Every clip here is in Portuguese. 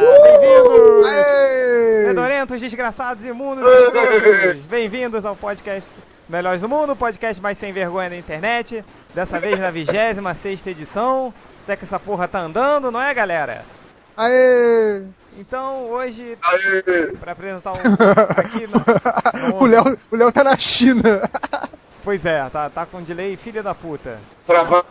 Bem-vindos! Fedorentos, desgraçados, imundos. Bem-vindos ao podcast Melhores do Mundo, podcast mais sem vergonha da internet. Dessa vez na 26 edição. Até que essa porra tá andando, não é, galera? Aê! Então, hoje, Aê! pra apresentar um aqui no, no- O Léo, o Léo tá na China. Pois é, tá, tá com delay, filha da puta. Trabalho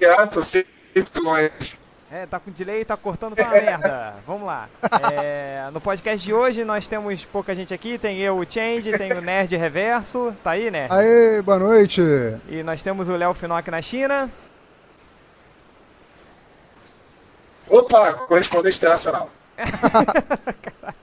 gato, sempre longe. É, tá com delay, tá cortando, tá uma merda. Vamos lá. É, no podcast de hoje nós temos pouca gente aqui, tem eu, o Change, tem o Nerd Reverso, tá aí, Nerd? Aê, boa noite. E nós temos o Léo Finock na China. Opa, correspondente internacional.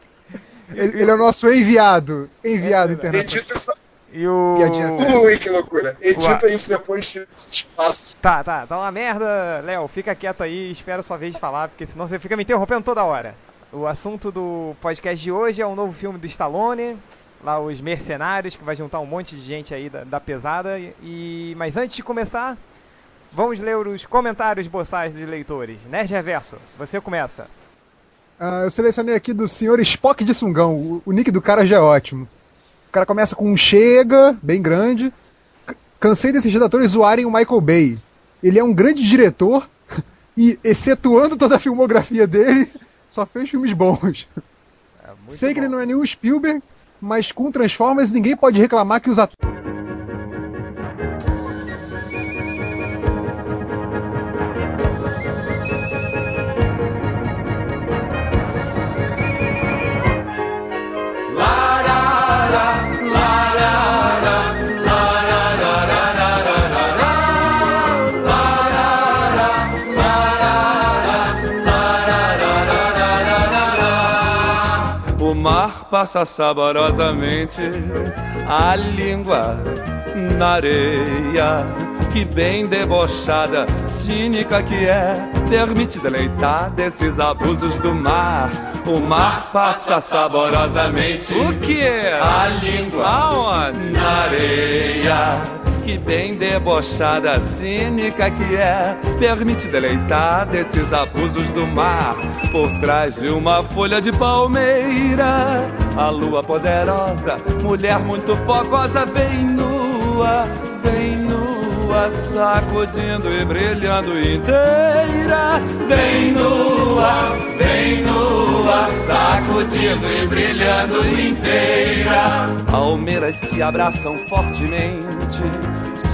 Ele, ele é o nosso enviado. Enviado internacional. E o. Piadinha Ui, que loucura. Edita Ué. isso depois de espaço. Tá, tá, tá uma merda. Léo, fica quieto aí, espera a sua vez de falar, porque senão você fica me interrompendo toda hora. O assunto do podcast de hoje é um novo filme do Stallone, lá os Mercenários, que vai juntar um monte de gente aí da, da pesada. E mas antes de começar, vamos ler os comentários boçais dos leitores. Nerd Reverso, você começa. Ah, eu selecionei aqui do senhor Spock de Sungão. O, o nick do cara já é ótimo. O cara começa com um chega, bem grande. Cansei desses redatores zoarem o Michael Bay. Ele é um grande diretor e, excetuando toda a filmografia dele, só fez filmes bons. É, Sei que bom. ele não é nenhum Spielberg, mas com Transformers ninguém pode reclamar que os atores. Passa saborosamente a língua na areia. Que bem debochada, cínica que é, permite deleitar desses abusos do mar. O mar passa saborosamente. O que? A língua. Aonde? Na areia. Que bem debochada, cínica que é, permite deleitar desses abusos do mar. Por trás de uma folha de palmeira, a lua poderosa, mulher muito fogosa, bem nua, bem nua, sacudindo e brilhando inteira. Bem nua, bem nua, sacudindo e brilhando inteira. Palmeiras se abraçam fortemente.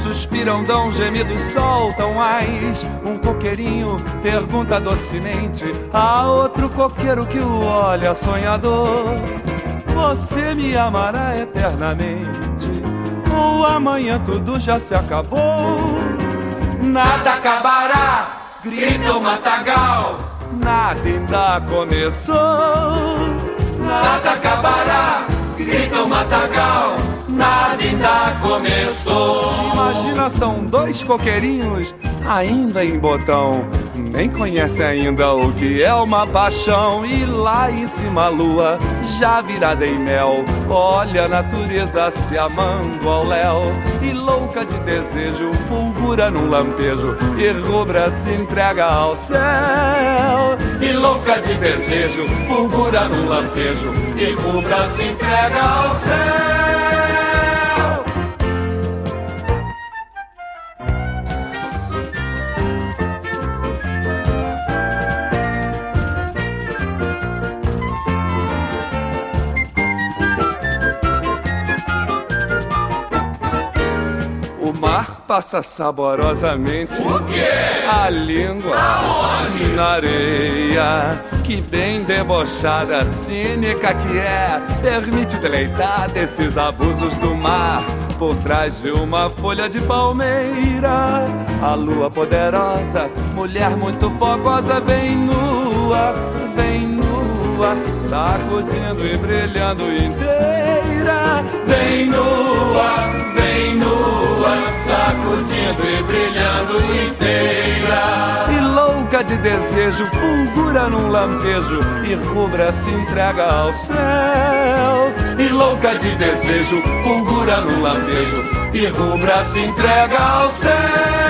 Suspiram, dão gemidos, soltam mais. Um coqueirinho pergunta docemente a outro coqueiro que o olha sonhador: Você me amará eternamente? Amanhã tudo já se acabou? Nada acabará, grita o matagal. Nada ainda começou. Nada acabará, grita o matagal. Nada ainda começou. Imagina, são dois coqueirinhos ainda em botão. Nem conhece ainda o que é uma paixão. E lá em cima a lua, já virada em mel. Olha a natureza se amando ao léu. E louca de desejo, fulgura num lampejo. E rubra se entrega ao céu. E louca de desejo, fulgura num lampejo. E rubra se entrega ao céu. O passa saborosamente a língua na areia. Que bem debochada, cínica que é, permite deleitar desses abusos do mar. Por trás de uma folha de palmeira, a lua poderosa, mulher muito fogosa, bem nua, bem nua, sacudindo e brilhando inteira. Bem nua, bem nua, sacudindo e brilhando inteira. E louca de desejo, fulgura num lampejo e rubra se entrega ao céu. E louca de desejo, fulgura num lampejo e rubra se entrega ao céu.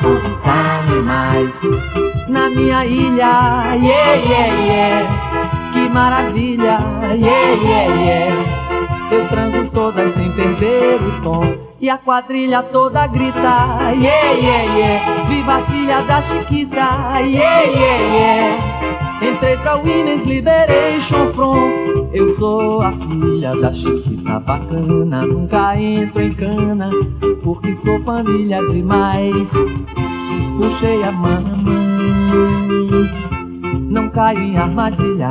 Com os animais. Na minha ilha, yeah, yeah, yeah, que maravilha, yeah, yeah, yeah. Eu transo todas sem perder o tom e a quadrilha toda grita, yeah, yeah, yeah. Viva a filha da Chiquita, yeah, yeah, yeah. Entrei pra Women's Liberation Front. Eu sou a filha da Chiquita bacana. Nunca entro em cana, porque sou família demais. Puxei a mamãe, não caio em armadilha.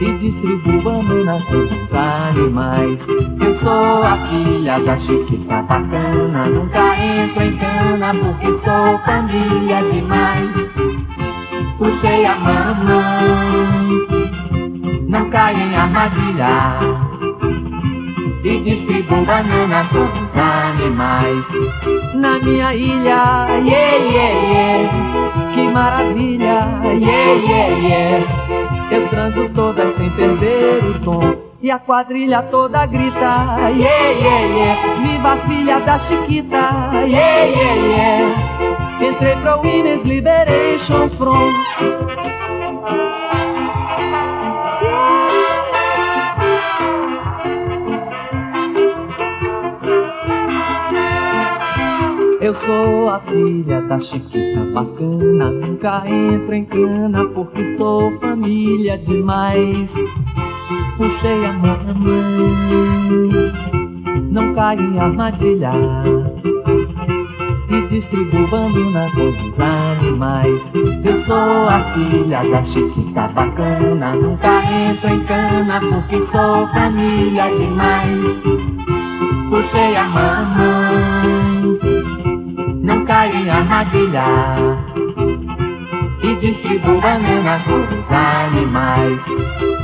E distribuo banana com os animais. Eu sou a filha da Chiquita bacana. Nunca entro em cana, porque sou família demais puxei a mamãe, não caio em armadilha e distribuo banana com os animais. Na minha ilha, yeah, yeah, yeah, que maravilha, yeah, yeah, yeah. Eu transo todas sem perder o tom. E a quadrilha toda grita, yeah, yeah, yeah. Viva a filha da Chiquita, yeah, yeah, yeah. Entrei pra Women's Liberation Front. Eu sou a filha da Chiquita bacana, nunca entro em cana porque sou família demais. Puxei a mamãe, não caio em armadilha e distribuo banana com os animais. Eu sou a filha da Chiquita bacana, nunca entro em cana porque sou família demais. Puxei a mamãe, não caio em armadilha e distribuo banana com os animais.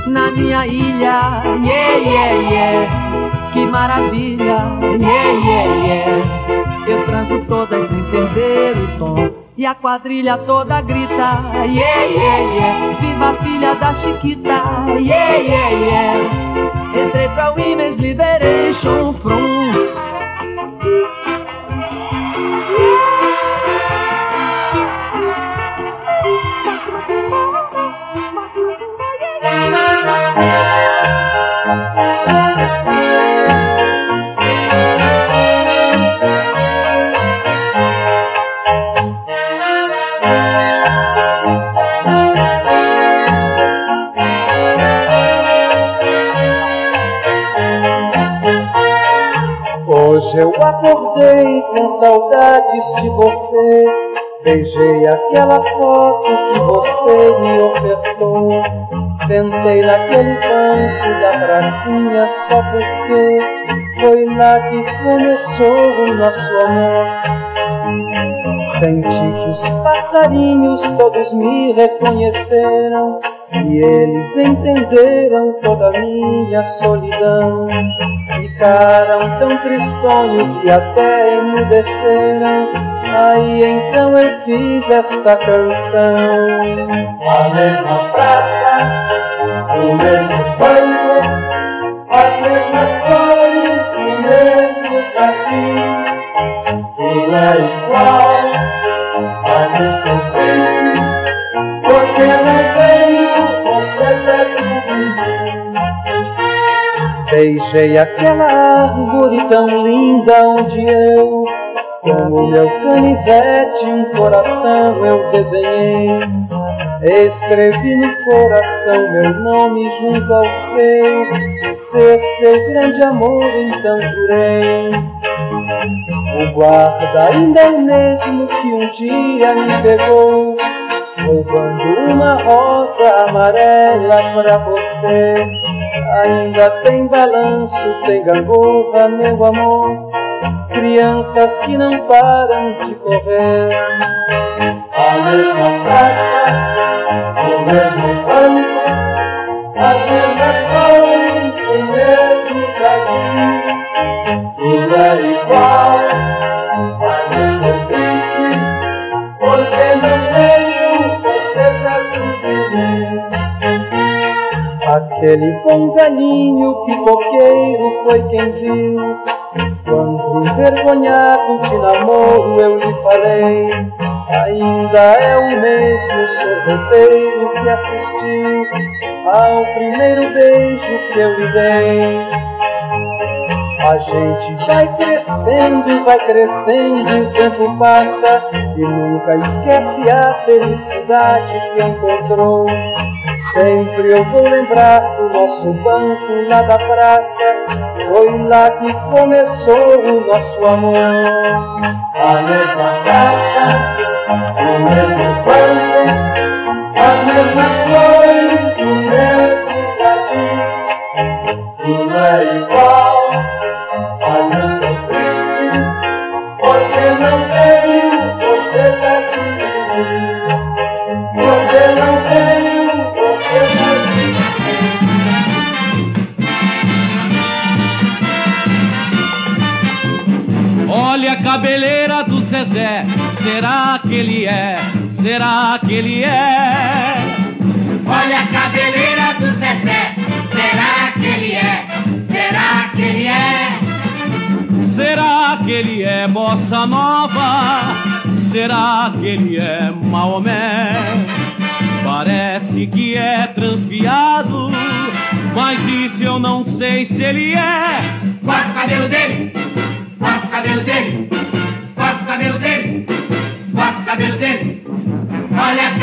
Na minha ilha, yeah, yeah, yeah, que maravilha, yeah, yeah, yeah. Eu transo todas sem perder o tom. E a quadrilha toda grita, yeah, yeah, yeah. Viva a filha da Chiquita, yeah, yeah, yeah. Entrei pra Women's Liberation Front. Acordei com saudades de você. Beijei aquela foto que você me ofertou. Sentei naquele banco da pracinha só porque foi lá que começou o nosso amor. Senti que os passarinhos todos me reconheceram e eles entenderam toda a minha solidão. Ficaram tão tristonhos que até emudeceram. Aí então eu fiz esta canção. A mesma praça, o mesmo banco, as mesmas flores, o mesmo jardim. Tudo é Beijei aquela árvore tão linda onde eu, com o meu canivete, um coração eu desenhei. Escrevi no coração meu nome junto ao seu, ser seu grande amor, então jurei. O guarda ainda é o mesmo que um dia me pegou, roubando uma rosa amarela pra você. Ainda tem balanço, tem gangorra, meu amor. Crianças que não param de correr. A mesma praça, o mesmo banco, Aquele bom velhinho pipoqueiro foi quem viu. Quando envergonhado de namoro eu lhe falei. Ainda é o mesmo sorveteiro que assistiu ao primeiro beijo que eu lhe dei. A gente vai crescendo, vai crescendo, o tempo passa e nunca esquece a felicidade que encontrou. Sempre eu vou lembrar do nosso banco lá da praça, foi lá que começou o nosso amor. A mesma praça, o mesmo banco, as mesmas flores, o mesmo jardim. Tudo é igual, será que ele é? Será que ele é? Olha a cabeleira do Zezé, será que ele é? Será que ele é? Será que ele é bossa nova? Será que ele é Maomé? Parece que é transviado, mas isso eu não sei se ele é. Corta o cabelo dele, corta o cabelo dele, corta o cabelo dele, corta o cabelo dele. Olha a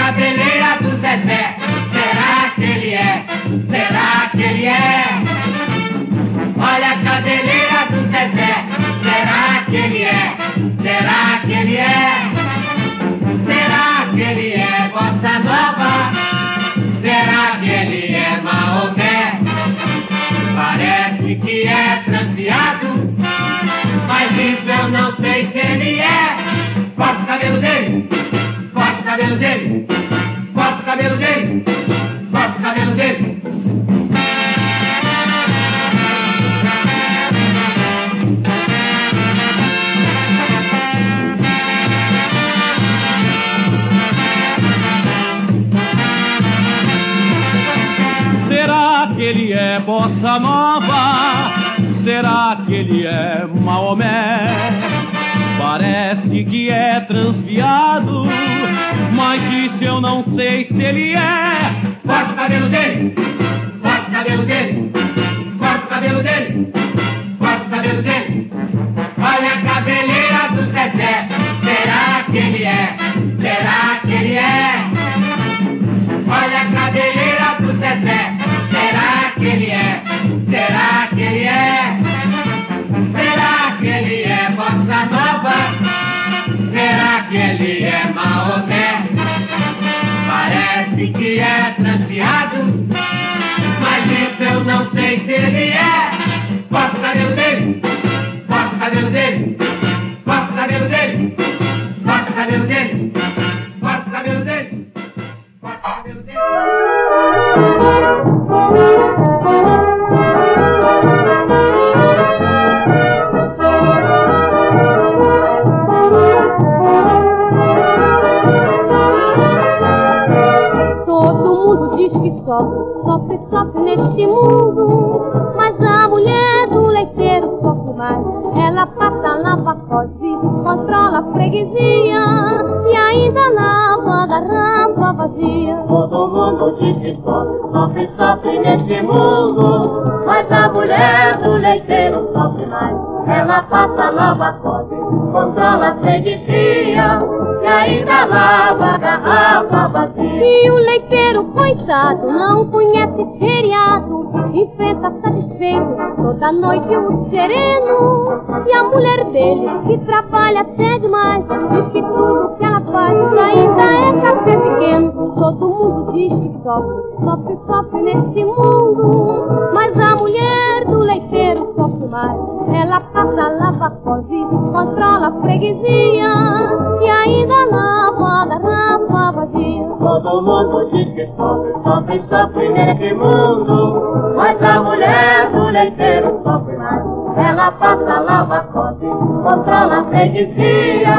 nova? Será que ele é Maomé? Parece que é transviado, mas isso eu não sei se ele é. Corta o cabelo dele, corta o cabelo dele, corta o cabelo dele, corta o cabelo dele. Olha a cabeleira Parece vazia. Todo mundo diz que sofre, sofre, sofre nesse mundo. Mas a mulher do leiteiro sofre mais. Ela passa, lava, cobre, controla a freguesia e ainda lava a garrafa vazia. E o leiteiro, coitado, não conhece feriado. Enfrenta satisfeito toda noite o sereno. E a mulher dele, que trabalha até demais, diz que tudo que ela faz ainda é café pequeno. Todo mundo diz que sofre, sofre, sofre nesse mundo. Mas a mulher do leiteiro sofre mais. Ela passa, lava, cose, controla a freguesia e ainda lava a garrafa vazia. Todo mundo diz que sofre, sofre, sofre nesse mundo. Mas a mulher do leiteiro sofre mais. Ela passa, lava, cobre, controla a freguesia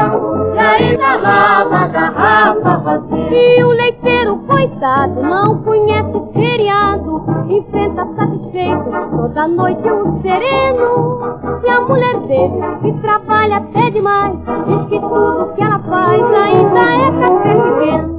e ainda lava a garrafa vazia. E o leiteiro, coitado, não conhece feriado. Enfrenta satisfeito toda noite o sereno. E a mulher dele, que trabalha até demais, diz que tudo que ela faz ainda é café pequeno.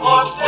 more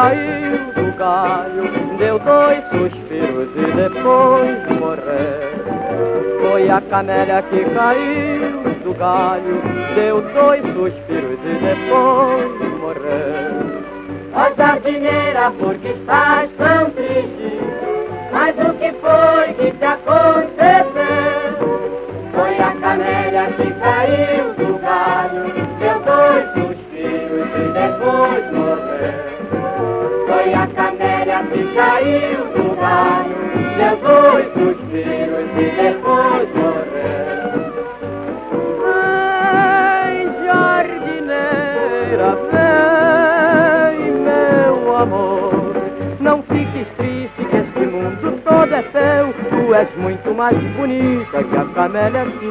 caiu do galho, deu dois suspiros e depois morreu. Foi a camélia que caiu do galho, deu dois suspiros e depois morreu. Ó jardineira, porque está ملكت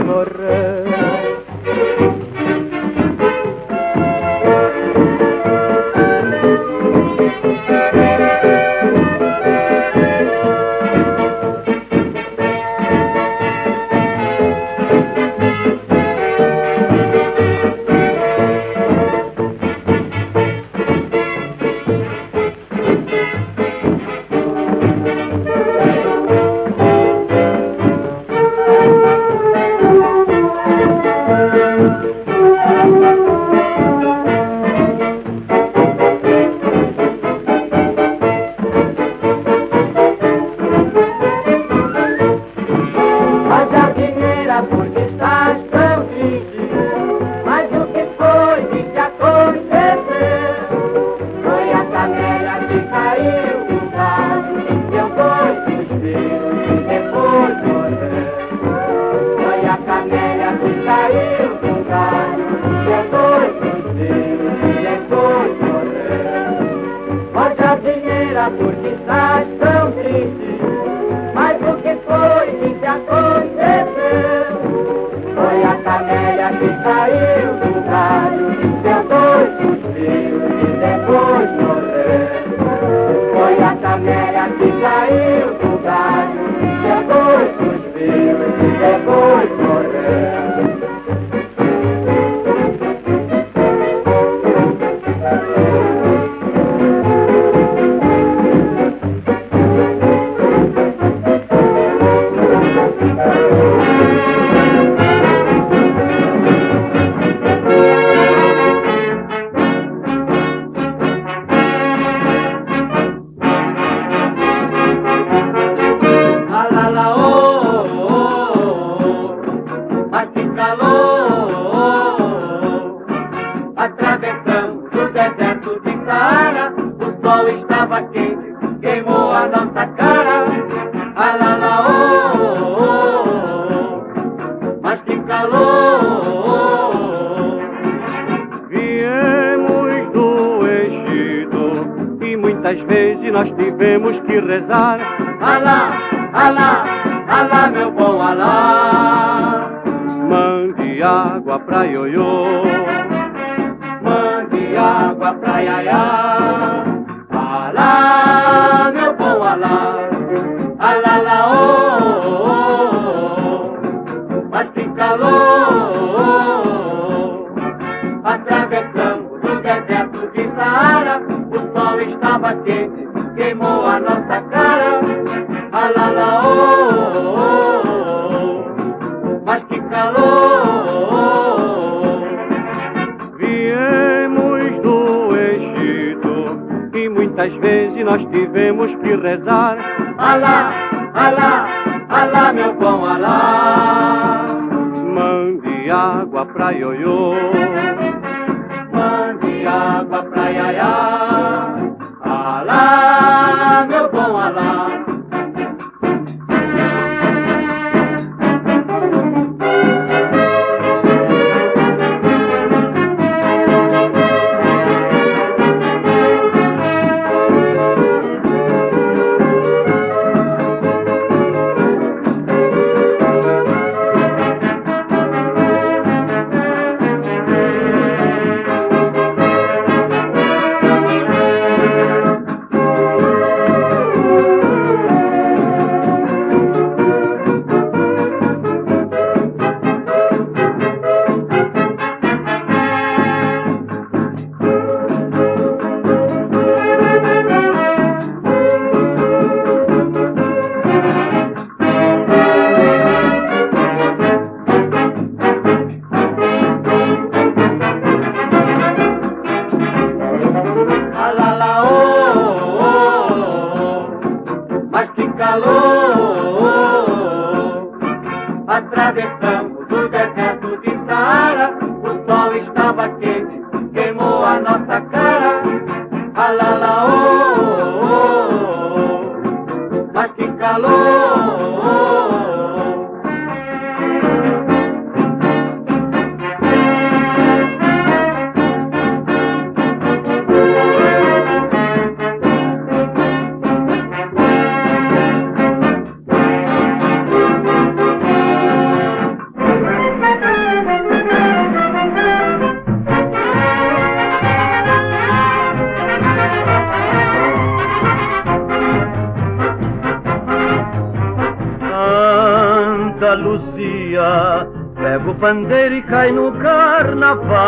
Andaluzia, pega o pandeiro e cai no carnaval.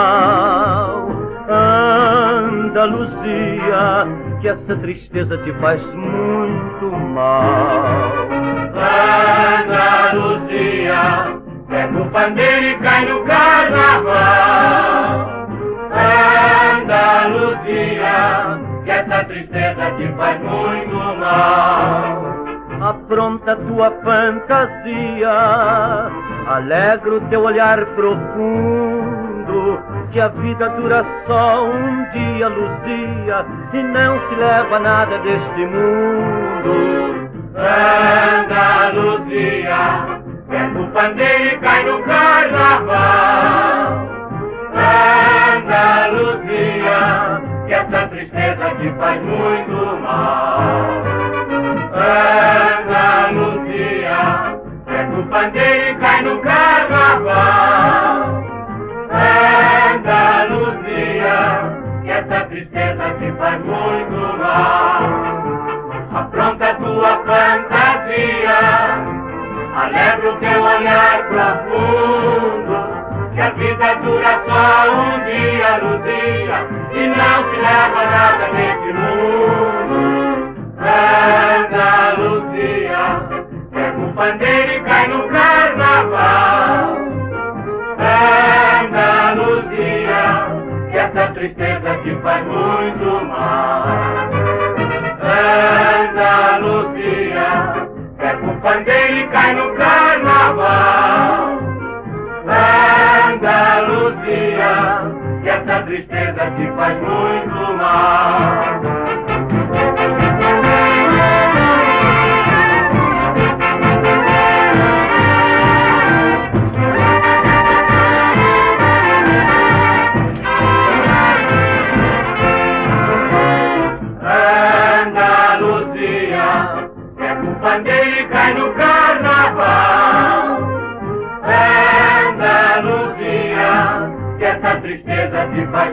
Andaluzia, que essa tristeza te faz muito mal. Andaluzia, pega o pandeiro e cai no carnaval. Andaluzia, que essa tristeza te faz muito mal. Apronta tua fantasia, alegra o teu olhar profundo, que a vida dura só um dia, Luzia, e não se leva nada deste mundo. Andaluzia, pega o pandeiro e cai no carnaval. Andaluzia, que essa tristeza te faz muito mal. O pandeiro cai no carnaval. Andaluzia, que essa tristeza te faz muito mal. Apronta tua fantasia, alegra o teu olhar profundo, que a vida dura só um dia, Luzia, e não se leva nada nesse mundo. Andaluzia, o pandeiro cai no carnaval. Andaluzia, que essa tristeza te faz muito mal. Andaluzia, pega o pandeiro e cai no carnaval. Andaluzia, que essa tristeza te faz muito mal. Tristeza te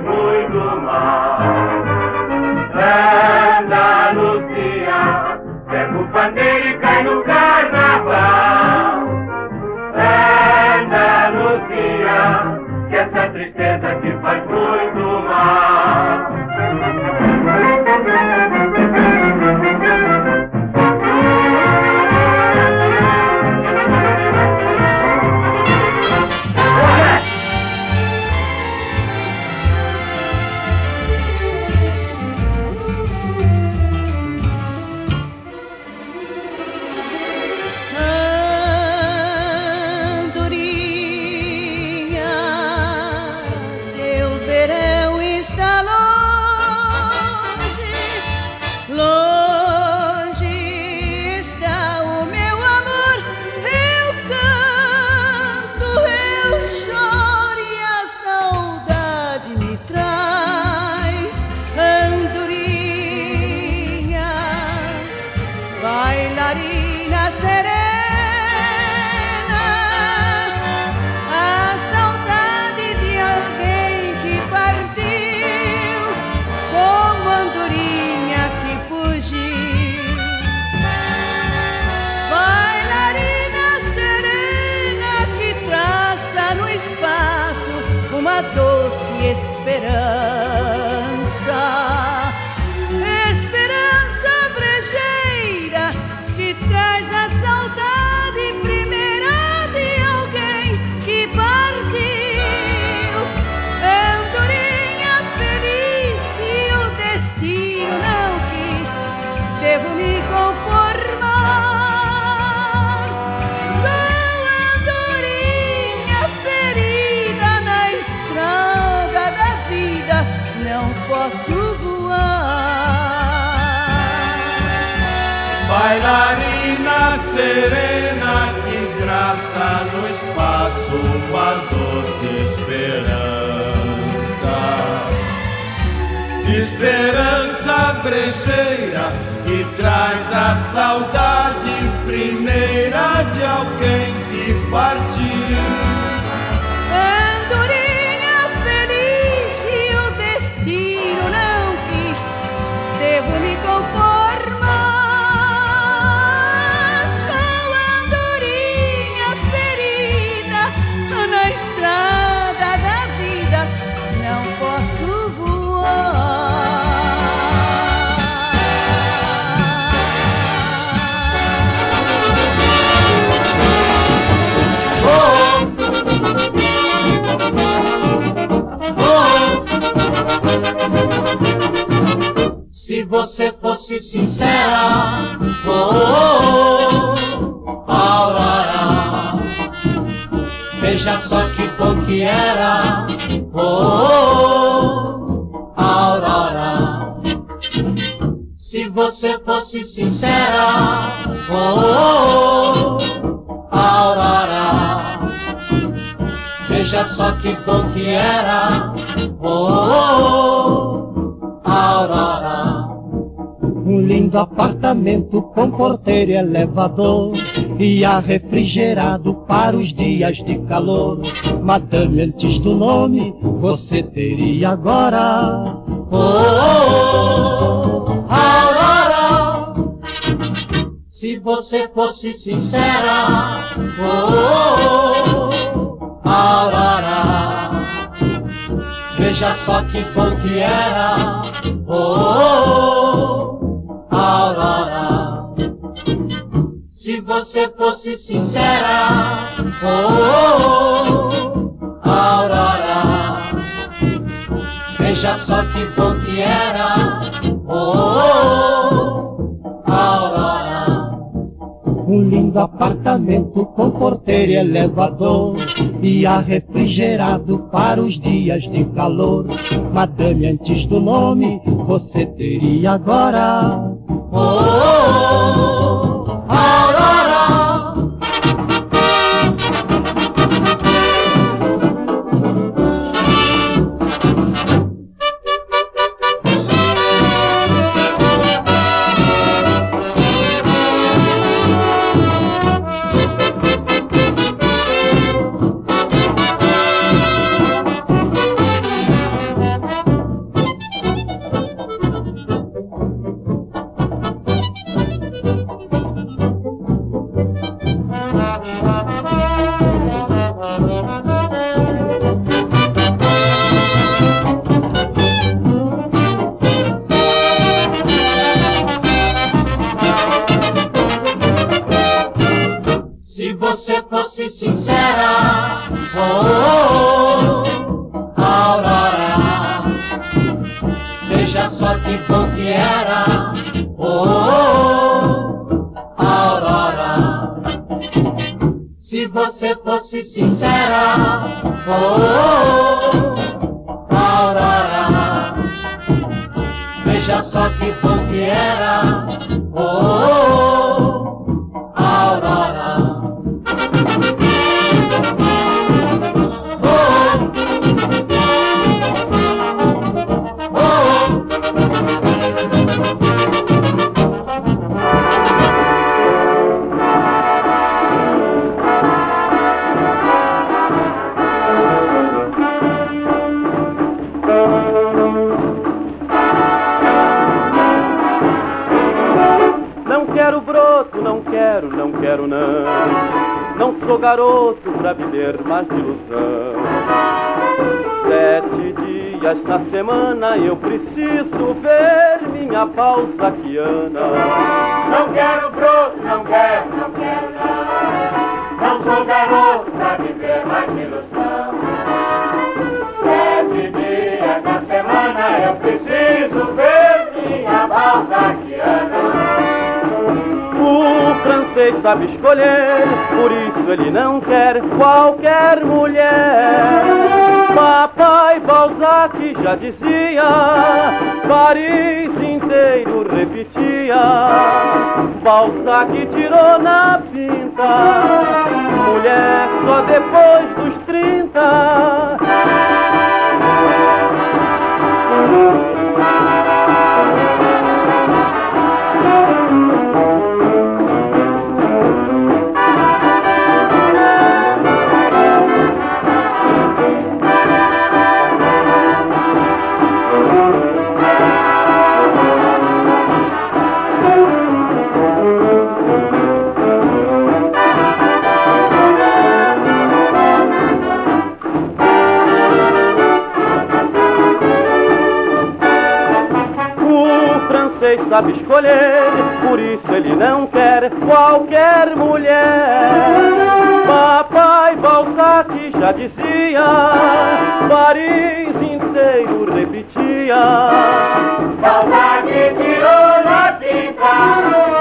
brejeira que traz a saudade primeira de alguém que partiu. Você fosse e elevador e ar refrigerado para os dias de calor. Madame, antes do nome, você teria agora. Oh, oh, oh, Aurora, se você fosse sincera, oh, oh, oh, Aurora, veja só que bom que era, oh, oh, você fosse sincera, oh, oh, oh, Aurora, veja só que bom que era, oh, oh, oh, Aurora. Um lindo apartamento com porteiro e elevador e ar refrigerado para os dias de calor. Madame, antes do nome, você teria agora. Oh, oh, pra viver mais de ilusão. Sete dias na semana eu preciso ver minha pausaquiana. Não sabe escolher, por isso ele não quer qualquer mulher. Papai Balzac já dizia, Paris inteiro repetia. Balzac tirou na pinta, mulher só depois sabe escolher, por isso ele não quer qualquer mulher. Papai Balzac já dizia, Paris inteiro repetia. Balzac tirou na pinta,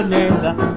moneda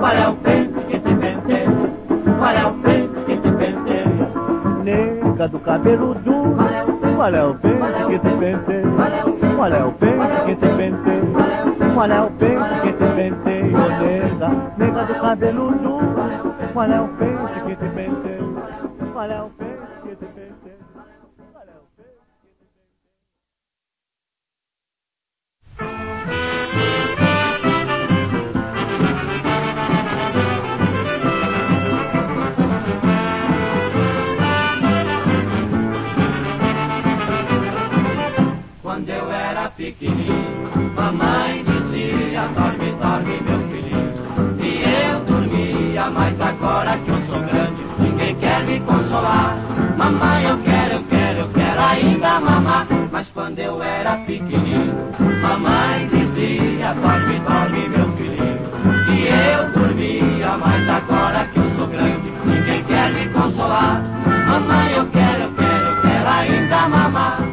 para o peito que te vendeu? Qual é o peito que te vendeu, Nega do cabelo duro, é o peito que te vendeu? Qual é o peito que te vendeu? Qual é o peito que te vencer. Nega, nega do cabelo duro, é o peito que te vendeu? Qual é o peito que te vencer. thank you Mamãe dizia, dorme, dorme, meu filhinho. E eu dormia, mas agora que eu sou grande, ninguém quer me consolar. Mamãe, eu quero, eu quero, eu quero ainda mamar. Mas quando eu era pequenino, mamãe dizia, dorme, dorme, meu filhinho. E eu dormia, mas agora que eu sou grande, ninguém quer me consolar. Mamãe, eu quero, eu quero, eu quero ainda mamar.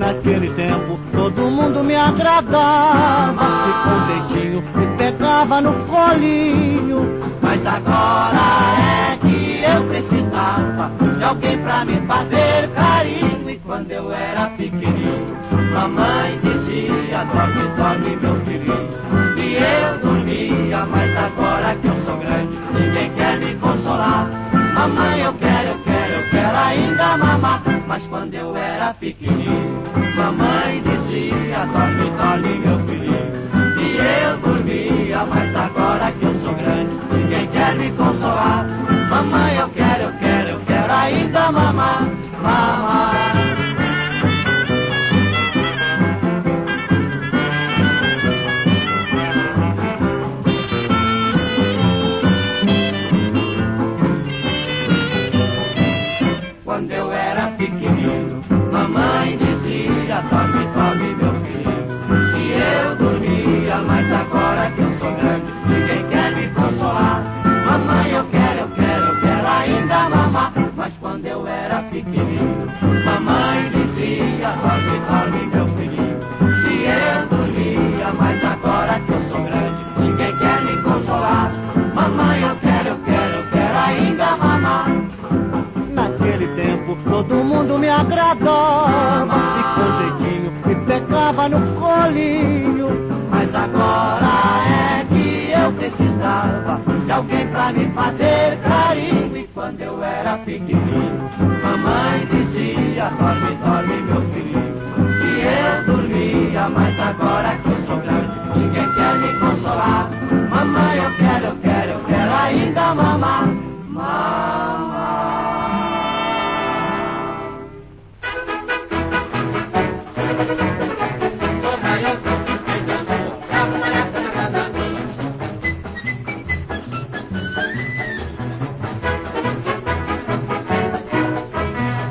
Naquele tempo todo mundo me agradava, se com jeitinho me pegava no colinho. Mas agora é que eu precisava de alguém pra me fazer carinho. E quando eu era pequenininho, mamãe dizia: dorme, dorme, meu filhinho. E eu dormia, mas agora que eu sou grande, ninguém quer me consolar. Mamãe, eu quero, eu quero, quero ainda mamar. Mas quando eu era pequenininho, mamãe dizia: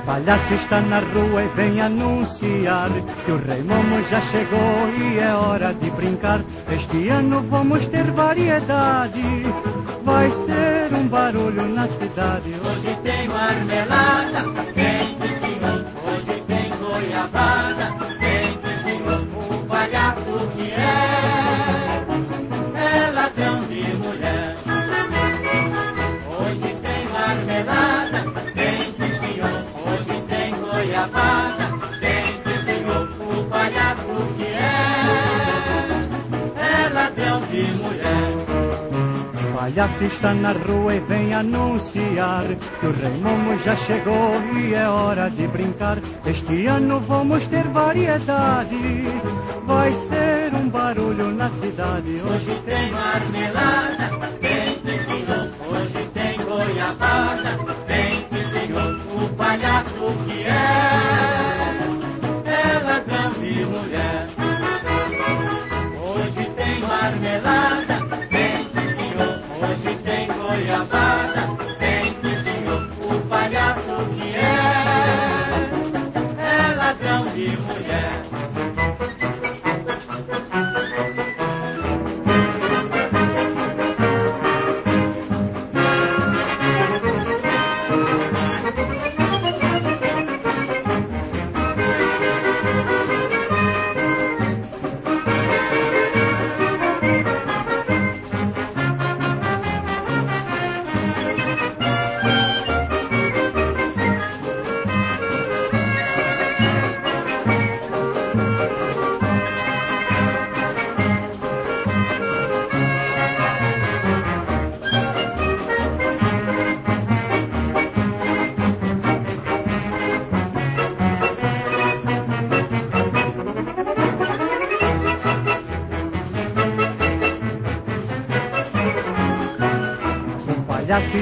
Palhaço está na rua e vem anunciar que o Rei Momo já chegou e é hora de brincar. Este ano vamos ter variedade, vai ser um barulho na cidade. Hoje tem marmelada, tem sim, hoje tem goiabada, Palhaço está na rua e vem anunciar que o Rei Momo já chegou e é hora de brincar. Este ano vamos ter variedade, vai ser um barulho na cidade. Hoje tem marmelada,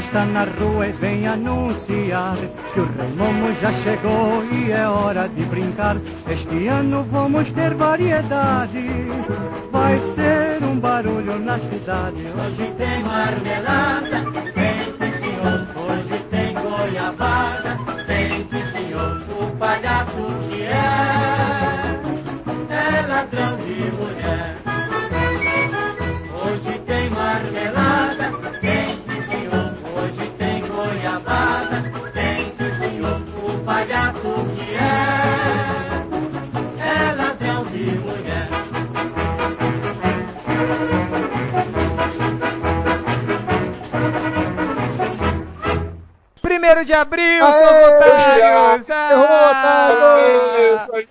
está na rua e vem anunciar que o Rei Momo já chegou e é hora de brincar. Este ano vamos ter variedade, vai ser um barulho na cidade. Hoje tem marmelada, de abril, Aê, seus otários! Errou, Ah! otário! Isso aí,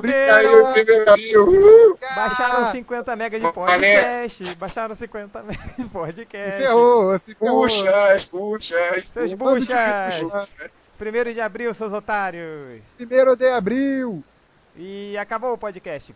brinca aí, o primeiro abril. Baixaram 50 mega de podcast. Baixaram 50 mega de Se podcast. ferrou, se ferrou. Puxas, puxas. Seus buchas! bucha. Primeiro de abril, seus otários! Primeiro de abril. E acabou o podcast.